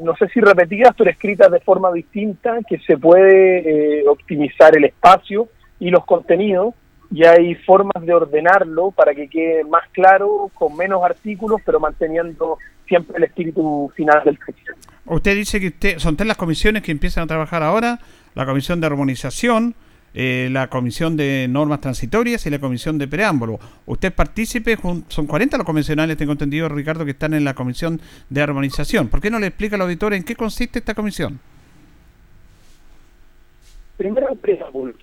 no sé si repetidas, pero escritas de forma distinta, que se puede eh, optimizar el espacio y los contenidos, y hay formas de ordenarlo para que quede más claro, con menos artículos, pero manteniendo siempre el espíritu final del texto. Usted dice que usted, son tres las comisiones que empiezan a trabajar ahora, la comisión de armonización, eh, la comisión de normas transitorias y la comisión de preámbulo. Usted partícipe, son 40 los convencionales, tengo entendido, Ricardo, que están en la comisión de armonización. ¿Por qué no le explica al auditor en qué consiste esta comisión? Primero, el preámbulo,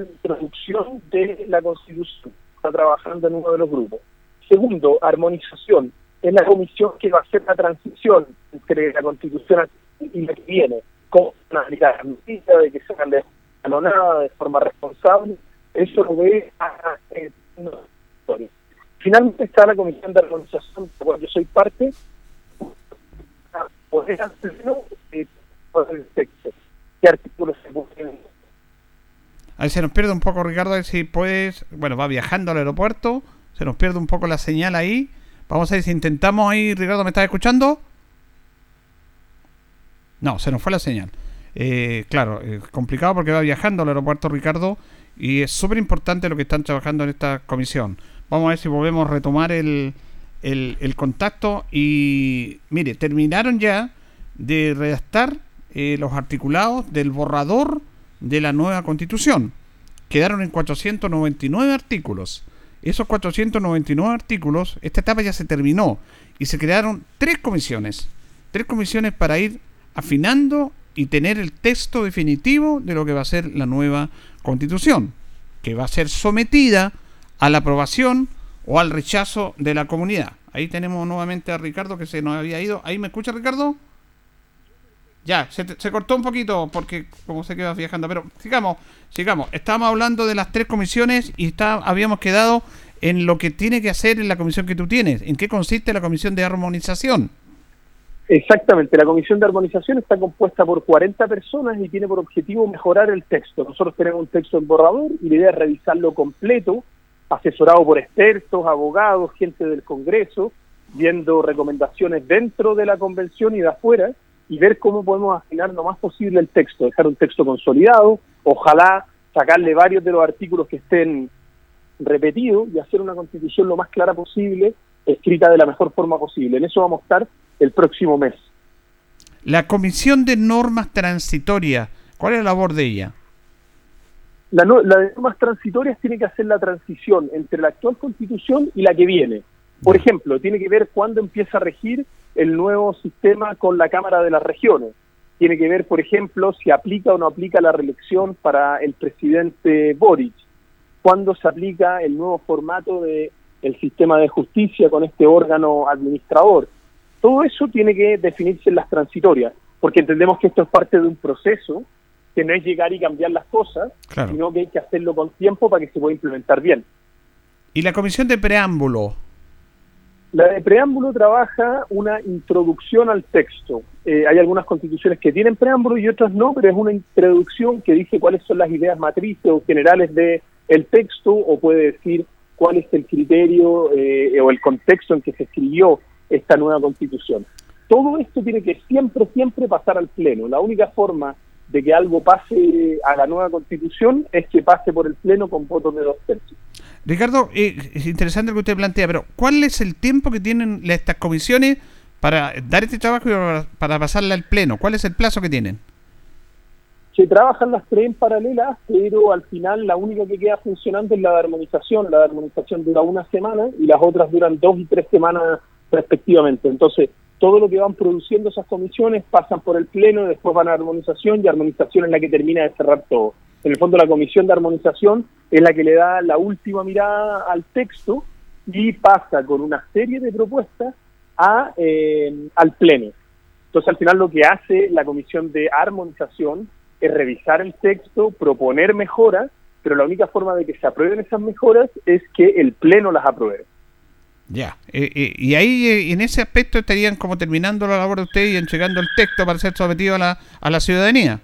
introducción de la Constitución. Está trabajando en uno de los grupos. Segundo, armonización. Es la comisión que va a hacer la transición entre la Constitución y la que viene. Cómo van a aplicar las medidas, de que se hagan de nada, de forma responsable. Eso lo ve a, eh. Finalmente está la comisión de armonización, de la cual yo soy parte, poder hacerlo eh, por el texto. ¿Qué artículos se pueden A ver, se nos pierde un poco, Ricardo, a ver si puedes... Bueno, va viajando al aeropuerto, se nos pierde un poco la señal ahí. Vamos a ver si intentamos ahí, Ricardo, ¿me estás escuchando? No, se nos fue la señal. Eh, claro, es complicado porque va viajando al aeropuerto Ricardo y es súper importante lo que están trabajando en esta comisión. Vamos a ver si volvemos a retomar el, el, el contacto y mire, terminaron ya de redactar eh, los articulados del borrador de la nueva constitución. Quedaron en 499 artículos. Esos 499 artículos, esta etapa ya se terminó y se crearon tres comisiones. Tres comisiones para ir afinando y tener el texto definitivo de lo que va a ser la nueva constitución, que va a ser sometida a la aprobación o al rechazo de la comunidad. Ahí tenemos nuevamente a Ricardo que se nos había ido. ¿Ahí me escucha Ricardo? Ya, se, se cortó un poquito porque como se queda viajando, pero sigamos, sigamos. Estábamos hablando de las tres comisiones y está, habíamos quedado en lo que tiene que hacer en la comisión que tú tienes. ¿En qué consiste la comisión de armonización? Exactamente, la comisión de armonización está compuesta por 40 personas y tiene por objetivo mejorar el texto. Nosotros tenemos un texto en borrador y la idea es revisarlo completo, asesorado por expertos, abogados, gente del Congreso, viendo recomendaciones dentro de la convención y de afuera, y ver cómo podemos afinar lo más posible el texto, dejar un texto consolidado, ojalá sacarle varios de los artículos que estén repetidos y hacer una constitución lo más clara posible, escrita de la mejor forma posible. En eso vamos a estar el próximo mes. La Comisión de Normas Transitorias, ¿cuál es la labor de ella? La, no- la de normas transitorias tiene que hacer la transición entre la actual constitución y la que viene. Por ejemplo, tiene que ver cuándo empieza a regir el nuevo sistema con la Cámara de las Regiones. Tiene que ver, por ejemplo, si aplica o no aplica la reelección para el presidente Boric. Cuándo se aplica el nuevo formato de el sistema de justicia con este órgano administrador. Todo eso tiene que definirse en las transitorias, porque entendemos que esto es parte de un proceso que no es llegar y cambiar las cosas, Claro. sino que hay que hacerlo con tiempo para que se pueda implementar bien. Y la Comisión de Preámbulo, La de preámbulo trabaja una introducción al texto. Eh, hay algunas constituciones que tienen preámbulo y otras no, pero es una introducción que dice cuáles son las ideas matrices o generales de el texto o puede decir cuál es el criterio eh, o el contexto en que se escribió esta nueva constitución. Todo esto tiene que siempre, siempre pasar al Pleno. La única forma de que algo pase a la nueva constitución es que pase por el Pleno con votos de dos tercios. Ricardo, eh, es interesante lo que usted plantea, pero ¿cuál es el tiempo que tienen estas comisiones para dar este trabajo y para, pasarle al Pleno? ¿Cuál es el plazo que tienen? se trabajan las tres en paralelas, pero al final la única que queda funcionando es la de armonización. La de armonización dura una semana y las otras duran dos y tres semanas respectivamente. Entonces, todo lo que van produciendo esas comisiones pasan por el pleno, después van a armonización y armonización es la que termina de cerrar todo. En el fondo, la comisión de armonización es la que le da la última mirada al texto y pasa con una serie de propuestas a, eh, al pleno. Entonces, al final lo que hace la comisión de armonización es revisar el texto, proponer mejoras, pero la única forma de que se aprueben esas mejoras es que el pleno las apruebe. Ya. Eh, eh, y ahí, eh, en ese aspecto, estarían como terminando la labor de ustedes y entregando el texto para ser sometido a la, a la ciudadanía.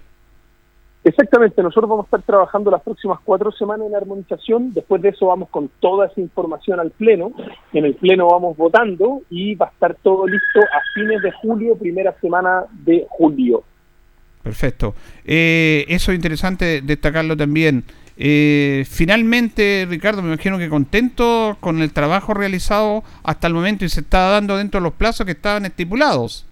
Exactamente, nosotros vamos a estar trabajando las próximas cuatro semanas en armonización, después de eso vamos con toda esa información al Pleno, en el Pleno vamos votando y va a estar todo listo a fines de julio, primera semana de julio. Perfecto. Eh, eso es interesante destacarlo también. Eh, finalmente, Ricardo, me imagino que contento con el trabajo realizado hasta el momento y se está dando dentro de los plazos que estaban estipulados.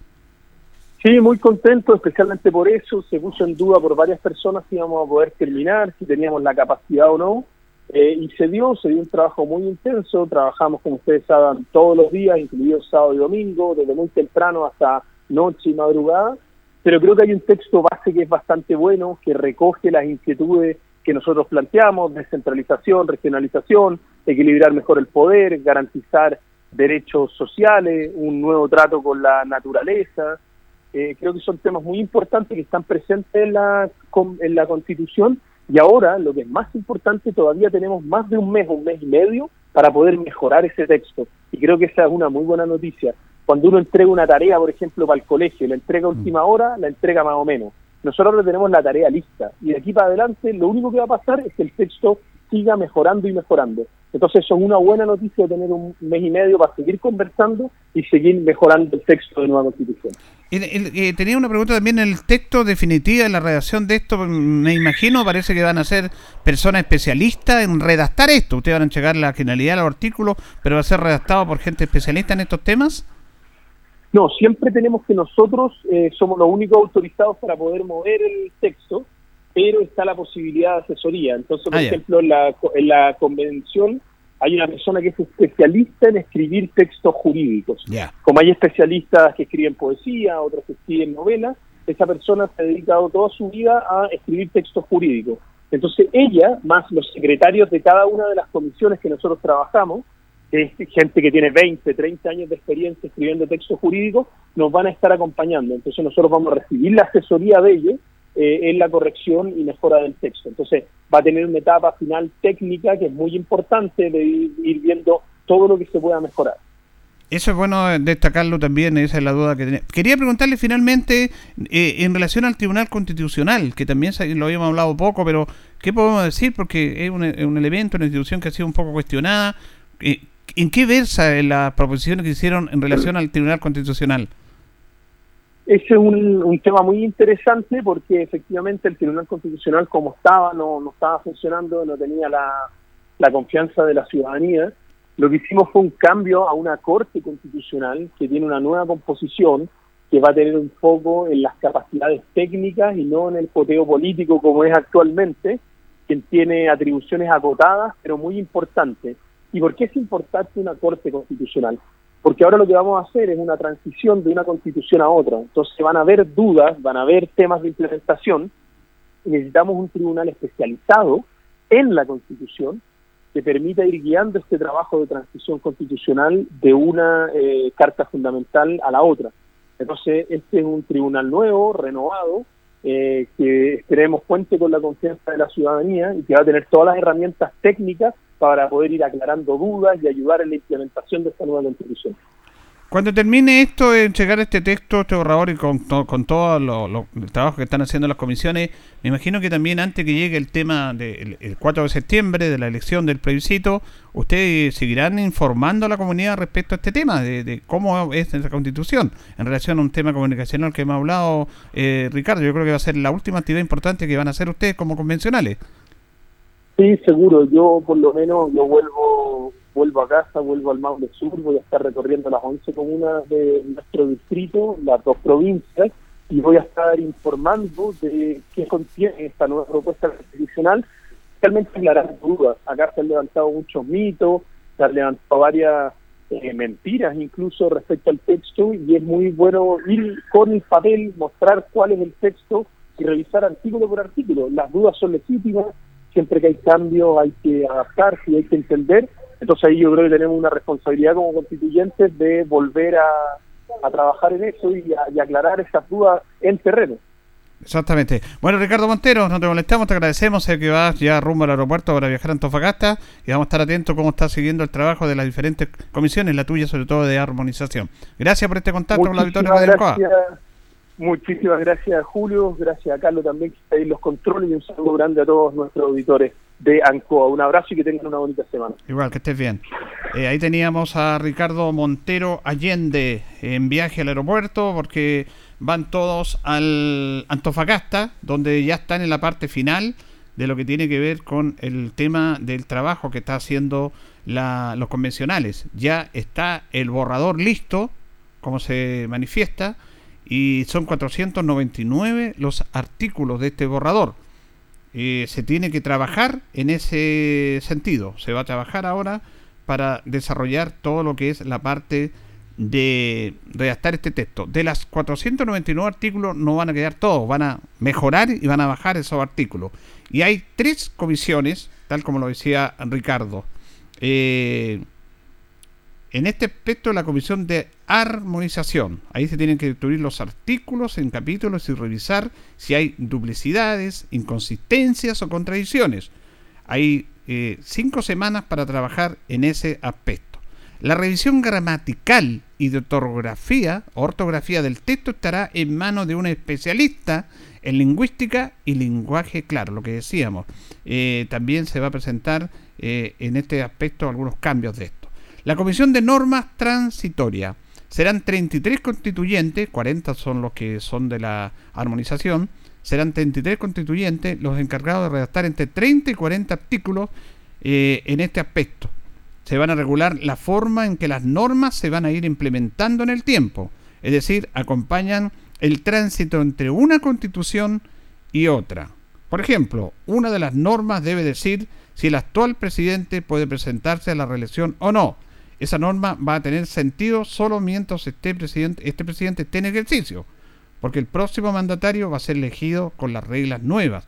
Sí, muy contento, especialmente por eso. Se puso en duda por varias personas si íbamos a poder terminar, si teníamos la capacidad o no. Eh, y se dio, se dio un trabajo muy intenso. Trabajamos, como ustedes saben, todos los días, incluido sábado y domingo, desde muy temprano hasta noche y madrugada. Pero creo que hay un texto base que es bastante bueno, que recoge las inquietudes que nosotros planteamos, descentralización, regionalización, equilibrar mejor el poder, garantizar derechos sociales, un nuevo trato con la naturaleza, eh, creo que son temas muy importantes que están presentes en la, en la Constitución y ahora, lo que es más importante, todavía tenemos más de un mes, un mes y medio para poder mejorar ese texto. Y creo que esa es una muy buena noticia. Cuando uno entrega una tarea, por ejemplo, para el colegio, la entrega a última hora, la entrega más o menos. Nosotros ahora tenemos la tarea lista y de aquí para adelante lo único que va a pasar es que el texto siga mejorando y mejorando. Entonces es una buena noticia tener un mes y medio para seguir conversando y seguir mejorando el texto de nueva constitución. El- el- eh, tenía una pregunta también el texto definitivo, la redacción de esto, me imagino, parece que van a ser personas especialistas en redactar esto. Ustedes van a entregar la generalidad de los artículos, pero va a ser redactado por gente especialista en estos temas. No, siempre tenemos que nosotros eh, somos los únicos autorizados para poder mover el texto, pero está la posibilidad de asesoría. Entonces, por Ah, ejemplo, en la, en la convención hay una persona que es especialista en escribir textos jurídicos. Como hay especialistas que escriben poesía, otros que escriben novelas, esa persona se ha dedicado toda su vida a escribir textos jurídicos. Entonces ella, más los secretarios de cada una de las comisiones que nosotros trabajamos, es gente que tiene 20, 30 años de experiencia escribiendo textos jurídicos, nos van a estar acompañando. Entonces nosotros vamos a recibir la asesoría de ellos eh, en la corrección y mejora del texto. Entonces va a tener una etapa final técnica que es muy importante de ir, viendo todo lo que se pueda mejorar. Eso es bueno destacarlo también, esa es la duda que tenía. Quería preguntarle finalmente eh, en relación al Tribunal Constitucional, que también lo habíamos hablado poco, pero ¿qué podemos decir? Porque es un, un elemento, una institución que ha sido un poco cuestionada. Eh, ¿En qué versa la proposición que hicieron en relación al Tribunal Constitucional? ese es un, un, tema muy interesante porque efectivamente el Tribunal Constitucional como estaba, no, no estaba funcionando, no tenía la, la confianza de la ciudadanía. Lo que hicimos fue un cambio a una Corte Constitucional que tiene una nueva composición que va a tener un foco en las capacidades técnicas y no en el poteo político como es actualmente, que tiene atribuciones acotadas, pero muy importantes. ¿Y por qué es importante una Corte Constitucional? Porque ahora lo que vamos a hacer es una transición de una constitución a otra. Entonces van a haber dudas, van a haber temas de implementación, necesitamos un tribunal especializado en la constitución que permita ir guiando este trabajo de transición constitucional de una eh, carta fundamental a la otra. Entonces, este es un tribunal nuevo, renovado, eh, que esperemos cuente con la confianza de la ciudadanía y que va a tener todas las herramientas técnicas para poder ir aclarando dudas y ayudar en la implementación de esta nueva constitución. Cuando termine esto de entregar este texto, este borrador y con, con todo lo, el trabajo que están haciendo las comisiones, me imagino que también antes que llegue el tema del 4 de septiembre de la elección del plebiscito, ustedes seguirán informando a la comunidad respecto a este tema, de, cómo es la constitución, en relación a un tema comunicacional que hemos hablado, eh, Ricardo. Yo creo que va a ser la última actividad importante que van a hacer ustedes como convencionales. Sí, seguro. Yo por lo menos yo vuelvo vuelvo a casa, vuelvo al Maule Sur, voy a estar recorriendo las 11 comunas de nuestro distrito, las dos provincias, y voy a estar informando de qué contiene esta nueva propuesta constitucional, realmente aclarar dudas. Acá se han levantado muchos mitos, se han levantado varias eh, mentiras incluso respecto al texto, y es muy bueno ir con el papel, mostrar cuál es el texto y revisar artículo por artículo. Las dudas son legítimas, siempre que hay cambios hay que adaptarse y hay que entender. Entonces ahí yo creo que tenemos una responsabilidad como constituyentes de volver a, a trabajar en eso y, a, y aclarar esas dudas en terreno. Exactamente. Bueno, Ricardo Montero, no te molestamos, te agradecemos sé que vas ya rumbo al aeropuerto para viajar a Antofagasta y vamos a estar atentos cómo está siguiendo el trabajo de las diferentes comisiones, la tuya sobre todo de armonización. Gracias por este contacto con la Victoria de gracias, Muchísimas gracias, Julio. Gracias a Carlos también, que está ahí en los controles. Y un saludo grande a todos nuestros auditores de ANCOA. Un abrazo y que tengan una bonita semana. Igual, que estés bien. Eh, ahí teníamos a Ricardo Montero Allende en viaje al aeropuerto porque van todos al Antofagasta, donde ya están en la parte final de lo que tiene que ver con el tema del trabajo que está haciendo la, los convencionales. Ya está el borrador listo, como se manifiesta y son 499 los artículos de este borrador. Eh, se tiene que trabajar en ese sentido. Se va a trabajar ahora para desarrollar todo lo que es la parte de redactar este texto. De las 499 artículos no van a quedar todos, van a mejorar y van a bajar esos artículos. Y hay tres comisiones, tal como lo decía Ricardo. Eh, en este aspecto, la comisión de armonización. Ahí se tienen que destruir los artículos en capítulos y revisar si hay duplicidades, inconsistencias o contradicciones. Hay eh, cinco semanas para trabajar en ese aspecto. La revisión gramatical y de ortografía, ortografía del texto estará en manos de un especialista en lingüística y lenguaje claro, lo que decíamos. Eh, también se va a presentar eh, en este aspecto algunos cambios de esto. La Comisión de Normas Transitoria serán 33 constituyentes, 40 son los que son de la armonización, serán 33 constituyentes los encargados de redactar entre 30 y 40 artículos eh, en este aspecto. Se van a regular la forma en que las normas se van a ir implementando en el tiempo, es decir, acompañan el tránsito entre una constitución y otra. Por ejemplo, una de las normas debe decir si el actual presidente puede presentarse a la reelección o no, esa norma va a tener sentido solo mientras este presidente, este presidente esté en ejercicio, porque el próximo mandatario va a ser elegido con las reglas nuevas,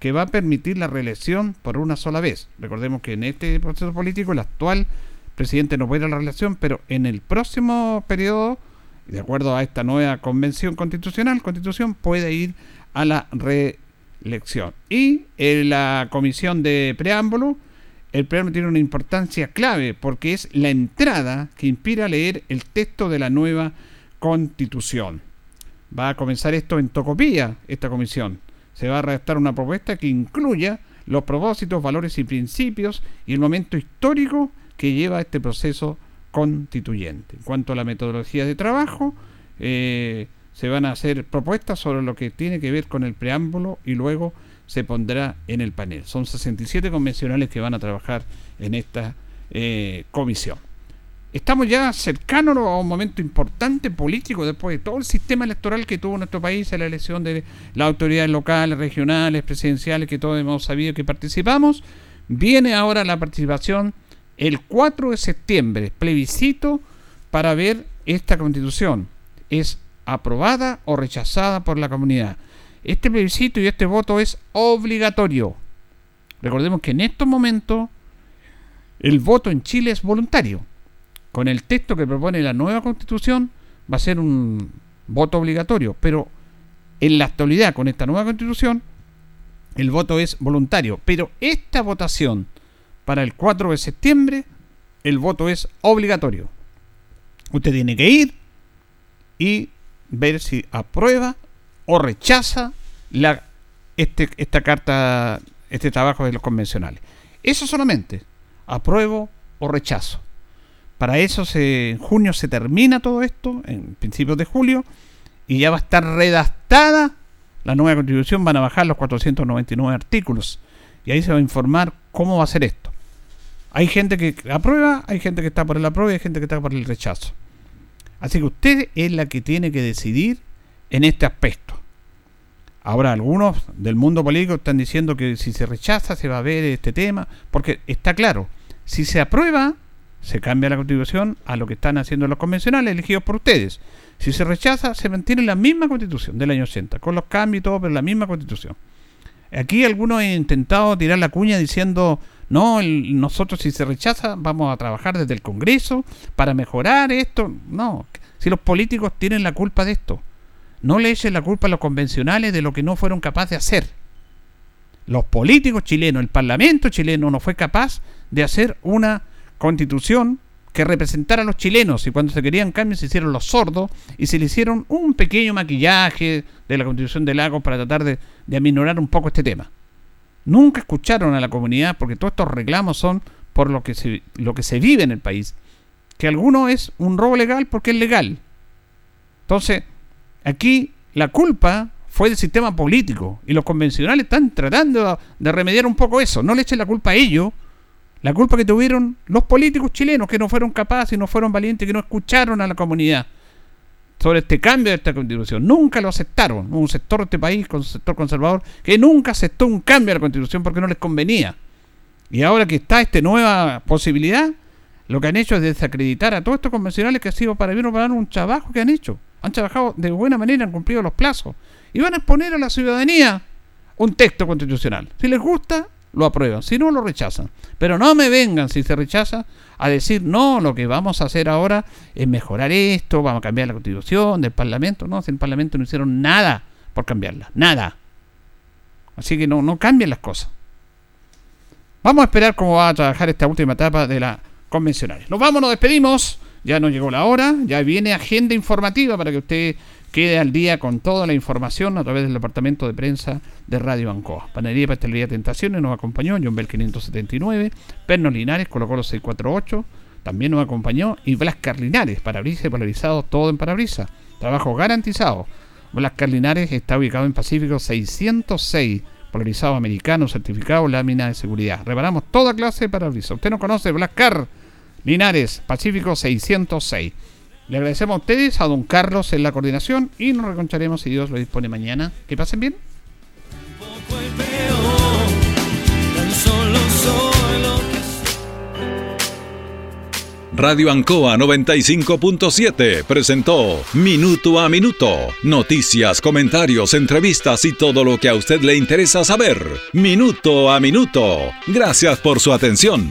que va a permitir la reelección por una sola vez. Recordemos que en este proceso político el actual presidente no puede ir a la reelección, pero en el próximo periodo, de acuerdo a esta nueva convención constitucional, constitución puede ir a la reelección. Y en la comisión de preámbulo, el preámbulo tiene una importancia clave porque es la entrada que inspira a leer el texto de la nueva constitución. Va a comenzar esto en Tocopilla, esta comisión. Se va a redactar una propuesta que incluya los propósitos, valores y principios y el momento histórico que lleva este proceso constituyente. En cuanto a la metodología de trabajo, eh, se van a hacer propuestas sobre lo que tiene que ver con el preámbulo y luego se pondrá en el panel. Son 67 convencionales que van a trabajar en esta eh, comisión. Estamos ya cercanos a un momento importante político después de todo el sistema electoral que tuvo nuestro país la elección de las autoridades locales, regionales, presidenciales, que todos hemos sabido que participamos. Viene ahora la participación el 4 de septiembre, plebiscito para ver esta constitución. Es aprobada o rechazada por la comunidad. Este plebiscito y este voto es obligatorio. Recordemos que en estos momentos el voto en Chile es voluntario. Con el texto que propone la nueva constitución va a ser un voto obligatorio, pero en la actualidad con esta nueva constitución el voto es voluntario. Pero esta votación para el 4 de septiembre el voto es obligatorio. Usted tiene que ir y ver si aprueba o rechaza la, este, esta carta, este trabajo de los convencionales. Eso solamente, apruebo o rechazo. Para eso se, en junio se termina todo esto, en principios de julio, y ya va a estar redactada la nueva constitución, van a bajar los 499 artículos, y ahí se va a informar cómo va a ser esto. Hay gente que aprueba, hay gente que está por el apruebo y hay gente que está por el rechazo. Así que usted es la que tiene que decidir en este aspecto. Ahora, algunos del mundo político están diciendo que si se rechaza se va a ver este tema, porque está claro, si se aprueba, se cambia la constitución a lo que están haciendo los convencionales elegidos por ustedes. Si se rechaza, se mantiene la misma constitución del año 80, con los cambios y todo, pero la misma constitución. Aquí algunos han intentado tirar la cuña diciendo, no, nosotros si se rechaza vamos a trabajar desde el Congreso para mejorar esto. No, si los políticos tienen la culpa de esto, no le echen la culpa a los convencionales de lo que no fueron capaces de hacer. Los políticos chilenos, el Parlamento chileno no fue capaz de hacer una constitución que representara a los chilenos y cuando se querían cambios se hicieron los sordos y se le hicieron un pequeño maquillaje de la constitución de Lagos para tratar de, de aminorar un poco este tema. Nunca escucharon a la comunidad porque todos estos reclamos son por lo que se, lo que se vive en el país. Que alguno es un robo legal porque es legal. Entonces, aquí la culpa fue del sistema político y los convencionales están tratando de remediar un poco eso. No le echen la culpa a ellos. La culpa que tuvieron los políticos chilenos que no fueron capaces y no fueron valientes, que no escucharon a la comunidad sobre este cambio de esta constitución. Nunca lo aceptaron. un sector de este país, un sector conservador, que nunca aceptó un cambio de la constitución porque no les convenía. Y ahora que está esta nueva posibilidad, lo que han hecho es desacreditar a todos estos convencionales que ha sido para bien o para un trabajo que han hecho. Han trabajado de buena manera, han cumplido los plazos. Y van a exponer a la ciudadanía un texto constitucional. Si les gusta, lo aprueban. Si no, lo rechazan. Pero no me vengan, si se rechaza, a decir, no, lo que vamos a hacer ahora es mejorar esto, vamos a cambiar la constitución del Parlamento. No, si el Parlamento no hicieron nada por cambiarla, nada. Así que no, no cambien las cosas. Vamos a esperar cómo va a trabajar esta última etapa de la convencional. Nos vamos, nos despedimos. Ya nos llegó la hora, ya viene agenda informativa para que usted quede al día con toda la información a través del departamento de prensa de Radio Ancoa. Panería Pastelería Tentaciones nos acompañó, John Bell 579, Perno Linares, colocó los 648, también nos acompañó, y Blas Carlinares, parabrisas y polarizado, todo en parabrisas. Trabajo garantizado. Blas Carlinares está ubicado en Pacífico 606, polarizado americano, certificado, lámina de seguridad. Reparamos toda clase de parabrisas. Usted no conoce Blas Car Linares, Pacífico 606. Le agradecemos a ustedes, a don Carlos en la coordinación y nos reconcharemos si Dios lo dispone mañana. Que pasen bien. Radio Ancoa 95.7 presentó Minuto a Minuto. Noticias, comentarios, entrevistas y todo lo que a usted le interesa saber. Minuto a Minuto. Gracias por su atención.